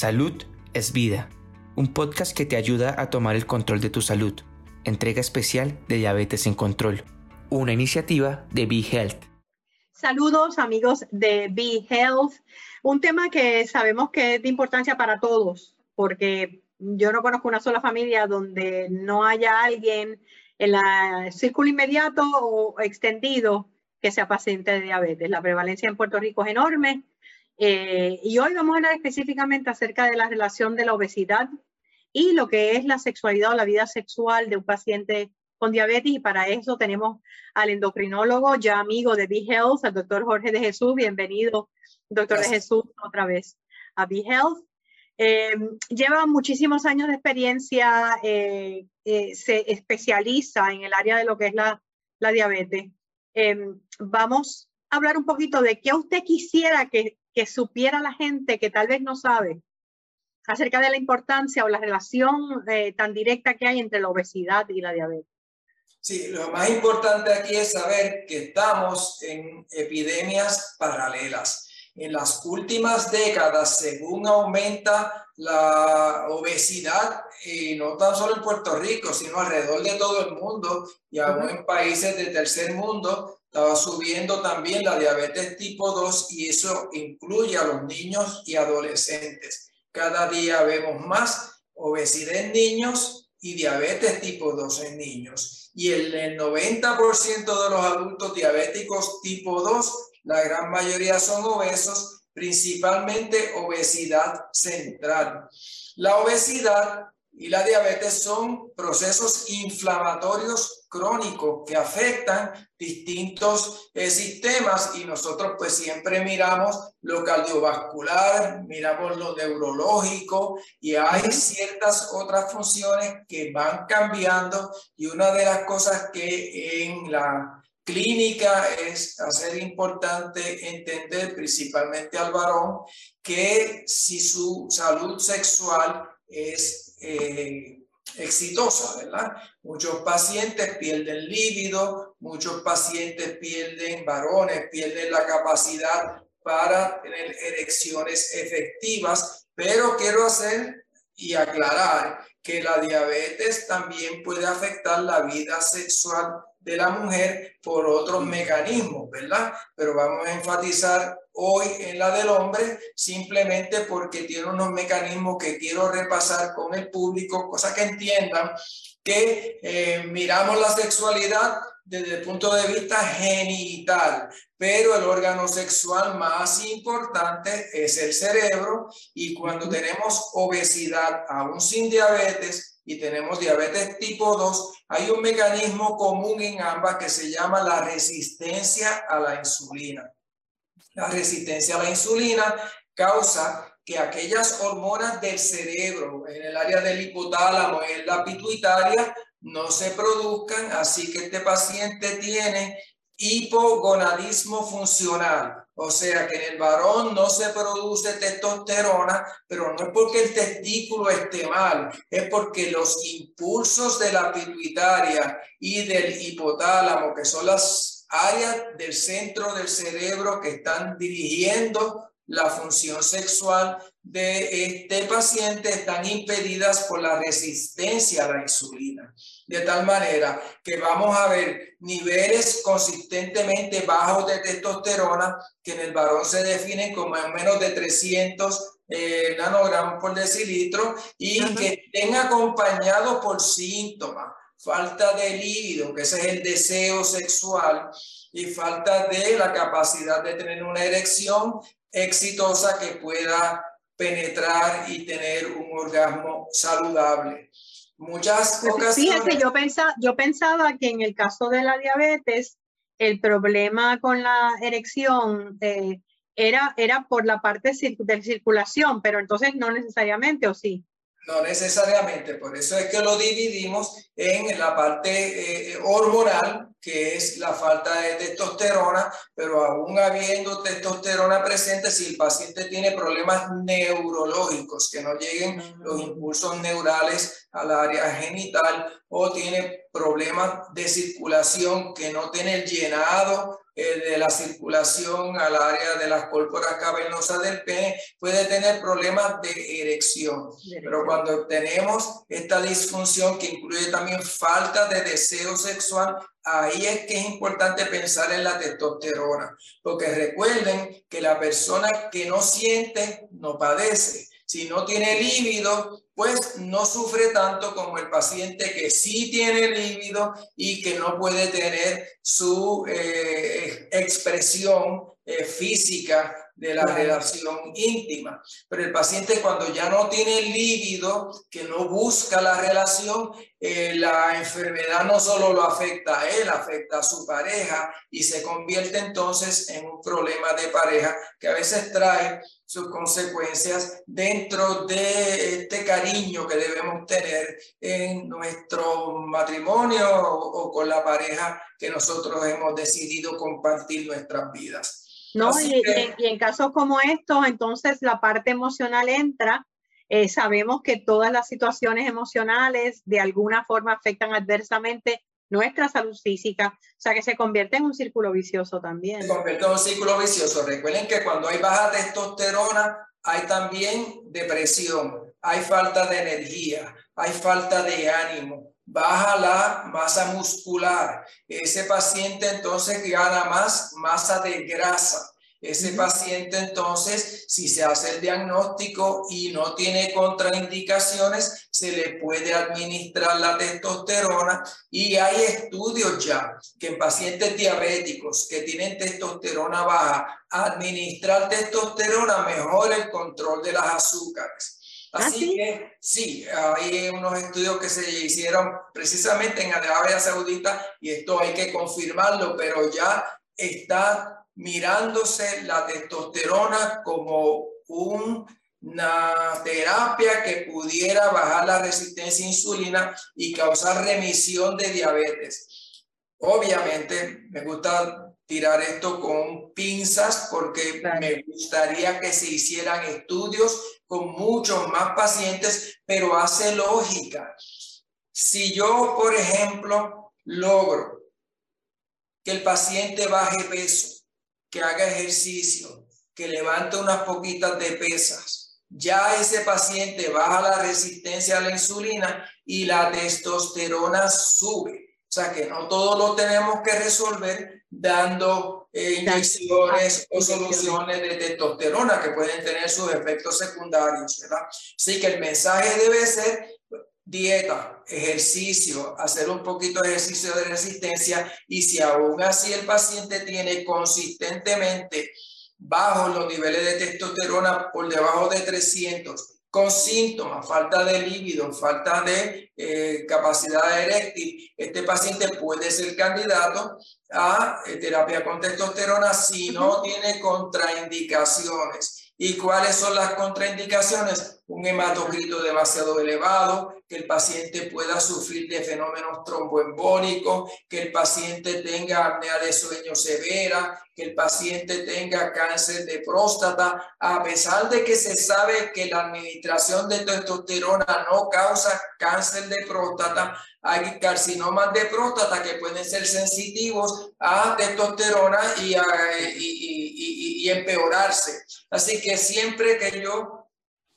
Salud es vida, un podcast que te ayuda a tomar el control de tu salud. Entrega especial de Diabetes en Control, una iniciativa de Be Health. Saludos amigos de Be Health, un tema que sabemos que es de importancia para todos, porque yo no conozco una sola familia donde no haya alguien en el círculo inmediato o extendido que sea paciente de diabetes. La prevalencia en Puerto Rico es enorme eh, y hoy vamos a hablar específicamente acerca de la relación de la obesidad y lo que es la sexualidad o la vida sexual de un paciente con diabetes. Y para eso tenemos al endocrinólogo, ya amigo de Be Health, al doctor Jorge de Jesús. Bienvenido, doctor de Jesús, otra vez a Be Health. Eh, lleva muchísimos años de experiencia, eh, se especializa en el área de lo que es la, la diabetes. vamos a hablar un poquito de qué usted quisiera que que supiera la gente que tal vez no sabe acerca de la importancia o la relación eh, tan directa que hay entre la obesidad y la diabetes. Sí, lo más importante aquí es saber que estamos en epidemias paralelas. En las últimas décadas, según aumenta la obesidad, y no tan solo en Puerto Rico, sino alrededor de todo el mundo y aún en países de tercer mundo, estaba subiendo también la diabetes tipo 2 y eso incluye a los niños y adolescentes. Cada día vemos más obesidad en niños y diabetes tipo 2 en niños. Y el, el 90% de los adultos diabéticos tipo 2, la gran mayoría son obesos, principalmente obesidad central. La obesidad y la diabetes son procesos inflamatorios crónicos que afectan distintos eh, sistemas y nosotros pues siempre miramos lo cardiovascular, miramos lo neurológico y hay ciertas otras funciones que van cambiando y una de las cosas que en la clínica es hacer importante entender principalmente al varón que si su salud sexual es eh, exitosa, ¿verdad? Muchos pacientes pierden líbido, muchos pacientes pierden varones, pierden la capacidad para tener erecciones efectivas, pero quiero hacer y aclarar que la diabetes también puede afectar la vida sexual de la mujer por otros mecanismos, ¿verdad? Pero vamos a enfatizar hoy en la del hombre simplemente porque tiene unos mecanismos que quiero repasar con el público, cosa que entiendan que eh, miramos la sexualidad desde el punto de vista genital, pero el órgano sexual más importante es el cerebro y cuando tenemos obesidad aún sin diabetes, y tenemos diabetes tipo 2, hay un mecanismo común en ambas que se llama la resistencia a la insulina. La resistencia a la insulina causa que aquellas hormonas del cerebro, en el área del hipotálamo, en la pituitaria, no se produzcan, así que este paciente tiene hipogonadismo funcional, o sea que en el varón no se produce testosterona, pero no es porque el testículo esté mal, es porque los impulsos de la pituitaria y del hipotálamo, que son las áreas del centro del cerebro que están dirigiendo la función sexual de este paciente están impedidas por la resistencia a la insulina. De tal manera que vamos a ver niveles consistentemente bajos de testosterona que en el varón se definen como menos de 300 eh, nanogramos por decilitro y que estén acompañados por síntomas, falta de líbido, que ese es el deseo sexual, y falta de la capacidad de tener una erección exitosa que pueda penetrar y tener un orgasmo saludable. Muchas pues ocasiones... Yo, pensaba, yo pensaba que en el caso de la diabetes, el problema con la erección eh, era, era por la parte de circulación, pero entonces no necesariamente, ¿o sí? No necesariamente, por eso es que lo dividimos en la parte eh, hormonal, que es la falta de testosterona, pero aún habiendo testosterona presente, si el paciente tiene problemas neurológicos, que no lleguen los impulsos neurales al área genital, o tiene problemas de circulación, que no tiene el llenado de la circulación al área de las córporas cavernosas del pene, puede tener problemas de erección. Pero cuando tenemos esta disfunción que incluye también falta de deseo sexual, ahí es que es importante pensar en la testosterona, porque recuerden que la persona que no siente no padece. Si no tiene líbido, pues no sufre tanto como el paciente que sí tiene líbido y que no puede tener su eh, expresión eh, física de la relación íntima. Pero el paciente cuando ya no tiene líbido, que no busca la relación, eh, la enfermedad no solo lo afecta a él, afecta a su pareja y se convierte entonces en un problema de pareja que a veces trae sus consecuencias dentro de este cariño que debemos tener en nuestro matrimonio o, con la pareja que nosotros hemos decidido compartir nuestras vidas. No, y, en casos como estos, entonces la parte emocional entra. Eh, sabemos que todas las situaciones emocionales de alguna forma afectan adversamente nuestra salud física, o sea que se convierte en un círculo vicioso también. Se convierte en un círculo vicioso. Recuerden que cuando hay baja testosterona, hay también depresión, hay falta de energía, hay falta de ánimo, baja la masa muscular. Ese paciente entonces gana más masa de grasa. Ese paciente entonces, si se hace el diagnóstico y no tiene contraindicaciones, se le puede administrar la testosterona y hay estudios ya que en pacientes diabéticos que tienen testosterona baja, administrar testosterona mejora el control de las azúcares. ¿Ah, Así que sí, hay unos estudios que se hicieron precisamente en Arabia Saudita y esto hay que confirmarlo, pero ya está mirándose la testosterona como una terapia que pudiera bajar la resistencia a insulina y causar remisión de diabetes. Obviamente, me gusta tirar esto con pinzas porque me gustaría que se hicieran estudios con muchos más pacientes, pero hace lógica. Si yo, por ejemplo, logro que el paciente baje peso, que haga ejercicio, que levante unas poquitas de pesas, ya ese paciente baja la resistencia a la insulina y la testosterona sube. O sea que no todo lo tenemos que resolver dando eh, inyecciones o soluciones de testosterona que pueden tener sus efectos secundarios, ¿verdad? Así que el mensaje debe ser dieta, ejercicio, hacer un poquito de ejercicio de resistencia y si aún así el paciente tiene consistentemente bajos los niveles de testosterona por debajo de 300, con síntomas, falta de líbido, falta de eh, capacidad eréctil, este paciente puede ser candidato a eh, terapia con testosterona si no tiene contraindicaciones. ¿Y cuáles son las contraindicaciones? Un hematocrito demasiado elevado, que el paciente pueda sufrir de fenómenos tromboembólicos, que el paciente tenga apnea de sueño severa, que el paciente tenga cáncer de próstata, a pesar de que se sabe que la administración de testosterona no causa cáncer de próstata, hay carcinomas de próstata que pueden ser sensitivos a testosterona y, y, empeorarse. Así que siempre que yo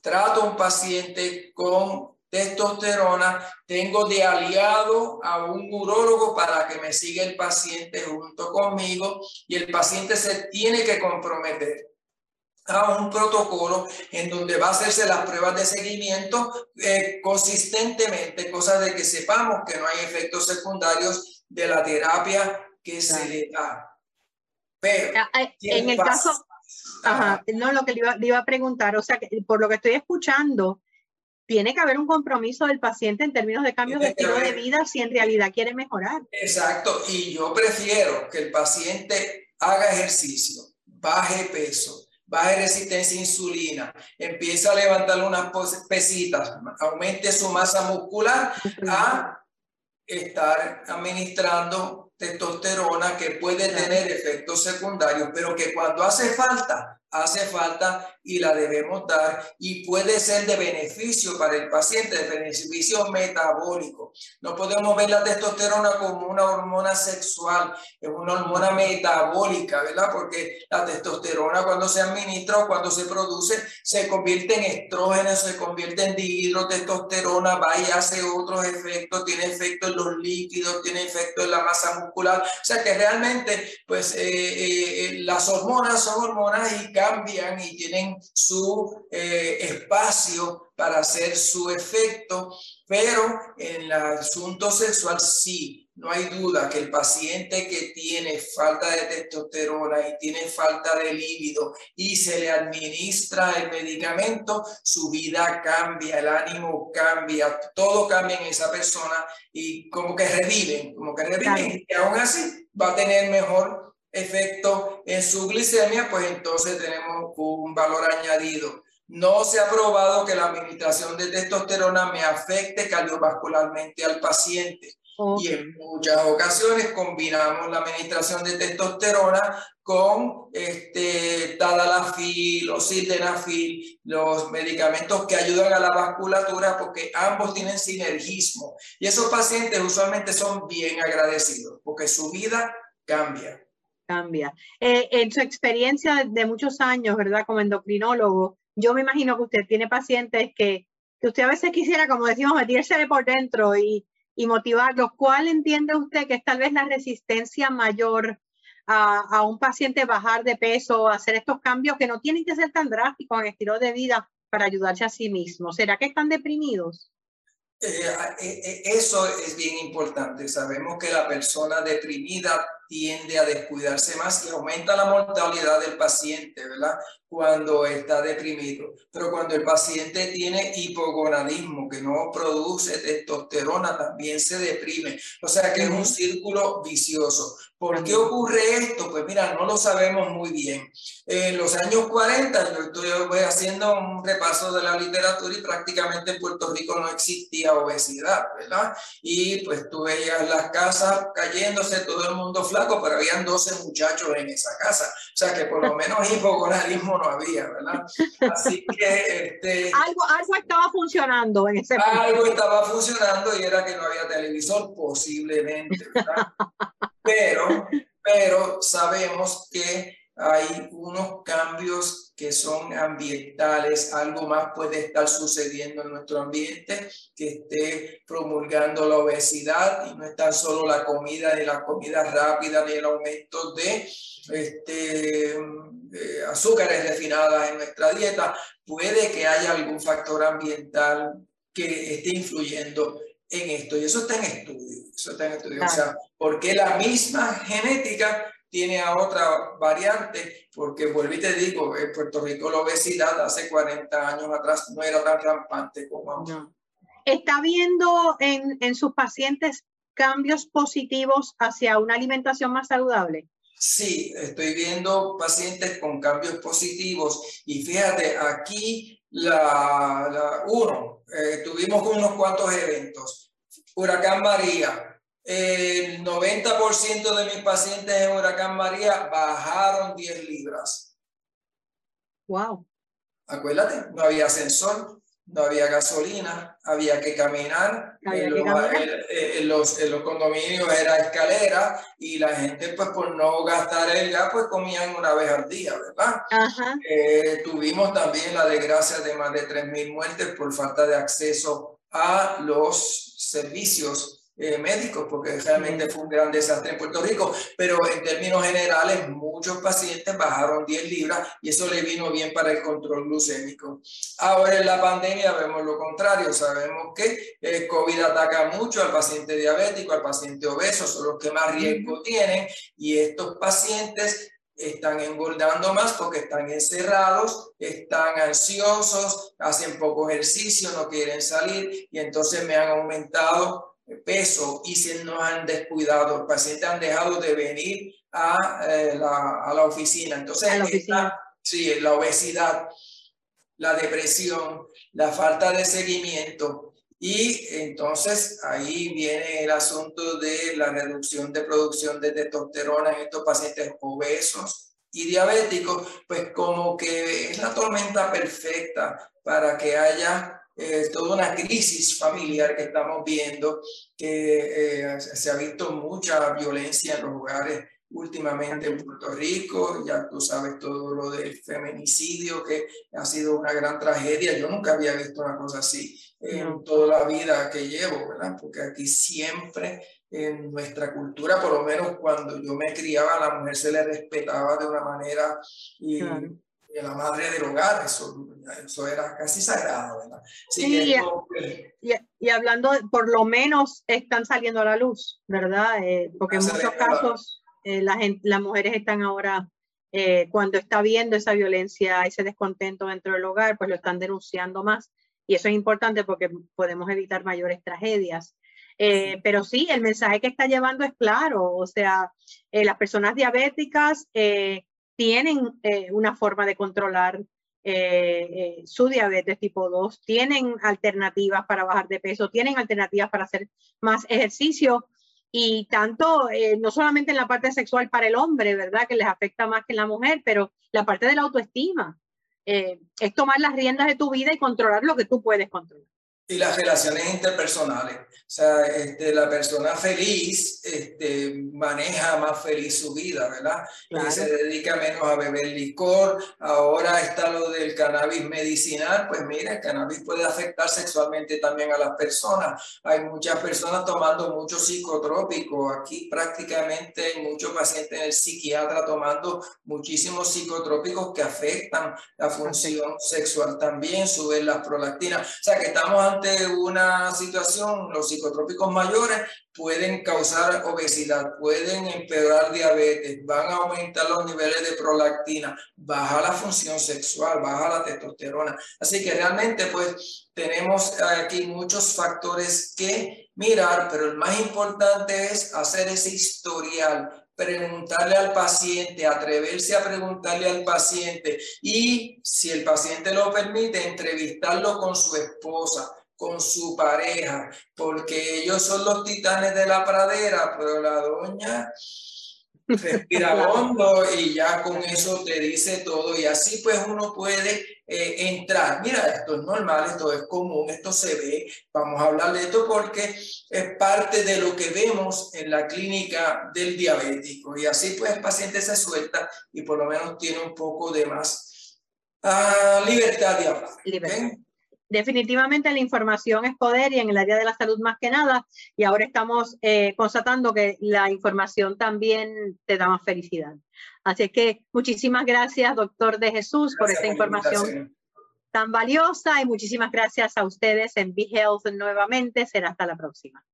trato a un paciente con testosterona, tengo de aliado a un urólogo para que me siga el paciente junto conmigo y el paciente se tiene que comprometer a un protocolo en donde va a hacerse las pruebas de seguimiento eh, consistentemente, cosa de que sepamos que no hay efectos secundarios de la terapia que se le da. Pero, ah, eh, en el caso, ajá, no, lo que le iba, a preguntar, o sea, que por lo que estoy escuchando, tiene que haber un compromiso del paciente en términos de cambios de estilo de vida si en realidad quiere mejorar. Exacto, y yo prefiero que el paciente haga ejercicio, baje peso, baje resistencia a insulina, empieza a levantar unas pesitas, aumente su masa muscular, a estar administrando testosterona que puede tener efectos secundarios, pero que cuando hace falta hace falta y la debemos dar y puede ser de beneficio para el paciente, de beneficio metabólico. No podemos ver la testosterona como una hormona sexual, es una hormona metabólica, ¿verdad? Porque la testosterona cuando se administra o cuando se produce se convierte en estrógeno, se convierte en dihidrotestosterona, va y hace otros efectos, tiene efecto en los líquidos, tiene efecto en la masa muscular. O sea que realmente, pues eh, eh, eh, las hormonas son hormonas y cambian y tienen su eh, espacio para hacer su efecto, pero en el asunto sexual sí, no hay duda que el paciente que tiene falta de testosterona y tiene falta de líbido y se le administra el medicamento, su vida cambia, el ánimo cambia, todo cambia en esa persona y como que reviven, como que reviven y aún así va a tener mejor efecto en su glicemia, pues entonces tenemos un valor añadido. No se ha probado que la administración de testosterona me afecte cardiovascularmente al paciente. Y en muchas ocasiones combinamos la administración de testosterona con este, tadalafil o sildenafil, los medicamentos que ayudan a la vasculatura, porque ambos tienen sinergismo. Y esos pacientes usualmente son bien agradecidos, porque su vida cambia cambia. Eh, en su experiencia de muchos años, ¿verdad? Como endocrinólogo, yo me imagino que usted tiene pacientes que, que usted a veces quisiera, como decimos, metírsele por dentro y, y motivarlos. ¿Cuál entiende usted que es tal vez la resistencia mayor a, a, un paciente bajar de peso, hacer estos cambios que no tienen que ser tan drásticos en estilo de vida para ayudarse a sí mismo? ¿Será que están deprimidos? Eh, eh, eso es bien importante. Sabemos que la persona deprimida tiende a descuidarse más y aumenta la mortalidad del paciente, ¿verdad? Cuando está deprimido. Pero cuando el paciente tiene hipogonadismo, que no produce testosterona, también se deprime. O sea que es un círculo vicioso. ¿Por qué ocurre esto? Pues mira, no lo sabemos muy bien. En los años 40, yo estoy haciendo un repaso de la literatura y prácticamente en Puerto Rico no existía obesidad, ¿verdad? Y pues tú veías las casas cayéndose, todo el mundo flaco pero habían 12 muchachos en esa casa. O sea que por lo menos hipogonadismo no había, ¿verdad? Así que... Este, algo, algo estaba funcionando en ese momento. Algo estaba funcionando y era que no había televisor, posiblemente, ¿verdad? Pero, pero sabemos que hay unos cambios que son ambientales, algo más puede estar sucediendo en nuestro ambiente que esté promulgando la obesidad y no es tan solo la comida, ni la comida rápida, ni el aumento de este, azúcares refinadas en nuestra dieta. Puede que haya algún factor ambiental que esté influyendo en esto. Y eso está en estudio. Eso está en estudio. O sea, porque la misma genética tiene a otra variante, porque vuelvo y te digo, en Puerto Rico la obesidad hace 40 años atrás no era tan rampante como ahora. ¿Está viendo en, en sus pacientes cambios positivos hacia una alimentación más saludable? Sí, estoy viendo pacientes con cambios positivos y fíjate, aquí la, la uno, eh, tuvimos unos cuantos eventos. Huracán María, el 90% de mis pacientes en Huracán María bajaron 10 libras. Wow. Acuérdate, no había ascensor, no había gasolina, había que caminar. en, los, los, condominios era escalera y la gente, pues por no gastar el gas, pues comían una vez al día, ¿verdad? Eh, tuvimos también la desgracia de más de 3.000 muertes por falta de acceso a los servicios eh, médicos, porque realmente fue un gran desastre en Puerto Rico, pero en términos generales muchos pacientes bajaron 10 libras y eso le vino bien para el control glucémico. Ahora en la pandemia vemos lo contrario, sabemos que el COVID ataca mucho al paciente diabético, al paciente obeso, son los que más riesgo tienen y estos pacientes están engordando más porque están encerrados, están ansiosos, hacen poco ejercicio, no quieren salir y entonces me han aumentado peso y se nos han descuidado, los pacientes han dejado de venir a, eh, la, a la, oficina. Entonces, la, oficina. sí, la obesidad, la depresión, la falta de seguimiento. Y entonces ahí viene el asunto de la reducción de producción de testosterona en estos pacientes obesos y diabéticos, pues como que es la tormenta perfecta para que haya eh, toda una crisis familiar que estamos viendo, que eh, se ha visto mucha violencia en los hogares últimamente en Puerto Rico, ya tú sabes todo lo del feminicidio, que ha sido una gran tragedia. Yo nunca había visto una cosa así en toda la vida que llevo, ¿verdad? Porque aquí siempre en nuestra cultura, por lo menos cuando yo me criaba, a la mujer se le respetaba de una manera y, la madre del hogar, eso, eso era casi sagrado, ¿verdad? Sí, y, y, hablando, por lo menos están saliendo a la luz, ¿verdad? Eh, porque en muchos casos eh, la las mujeres están ahora, eh, cuando está viendo esa violencia, ese descontento dentro del hogar, pues lo están denunciando más. Y eso es importante porque podemos evitar mayores tragedias. Eh, pero sí, el mensaje que está llevando es claro, o sea, las personas diabéticas tienen una forma de controlar su diabetes tipo 2, tienen alternativas para bajar de peso, tienen alternativas para hacer más ejercicio y tanto, eh, no solamente en la parte sexual para el hombre, ¿verdad? Que les afecta más que en la mujer, pero la parte de la autoestima. Eh, es tomar las riendas de tu vida y controlar lo que tú puedes controlar. Y las relaciones interpersonales. O sea, este, la persona feliz este, maneja más feliz su vida, ¿verdad? Y se dedica menos a beber licor. Ahora está lo del cannabis medicinal. Pues mira, el cannabis puede afectar sexualmente también a las personas. Hay muchas personas tomando mucho psicotrópico. Aquí prácticamente hay muchos pacientes en el psiquiatra tomando muchísimos psicotrópicos que afectan la función sexual también, suben las prolactinas. O sea que estamos ante una situación, los psicotrópicos mayores pueden causar obesidad, pueden empeorar diabetes, van a aumentar los niveles de prolactina, baja la función sexual, baja la testosterona. Así que realmente pues tenemos aquí muchos factores que mirar, pero el más importante es hacer ese historial, preguntarle al paciente, atreverse a preguntarle al paciente y si el paciente lo permite, entrevistarlo con su esposa con su pareja, porque ellos son los titanes de la pradera, pero la doña respira hondo y ya con eso te dice todo y así pues uno puede eh, entrar, mira, esto es normal, esto es común, esto se ve, vamos a hablar de esto porque es parte de lo que vemos en la clínica del diabético. Y así pues el paciente se suelta y por lo menos tiene un poco de más uh, libertad de hablar. Libertad definitivamente la información es poder y en el área de la salud más que nada. Y ahora estamos eh, constatando que la información también te da más felicidad. Así que muchísimas gracias, doctor de Jesús, por esta información tan valiosa y muchísimas gracias a ustedes en Be Health nuevamente. Será hasta la próxima.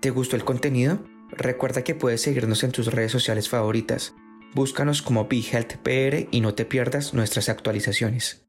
¿Te gustó el contenido? Recuerda que puedes seguirnos en tus redes sociales favoritas. Búscanos como Be Health PR y no te pierdas nuestras actualizaciones.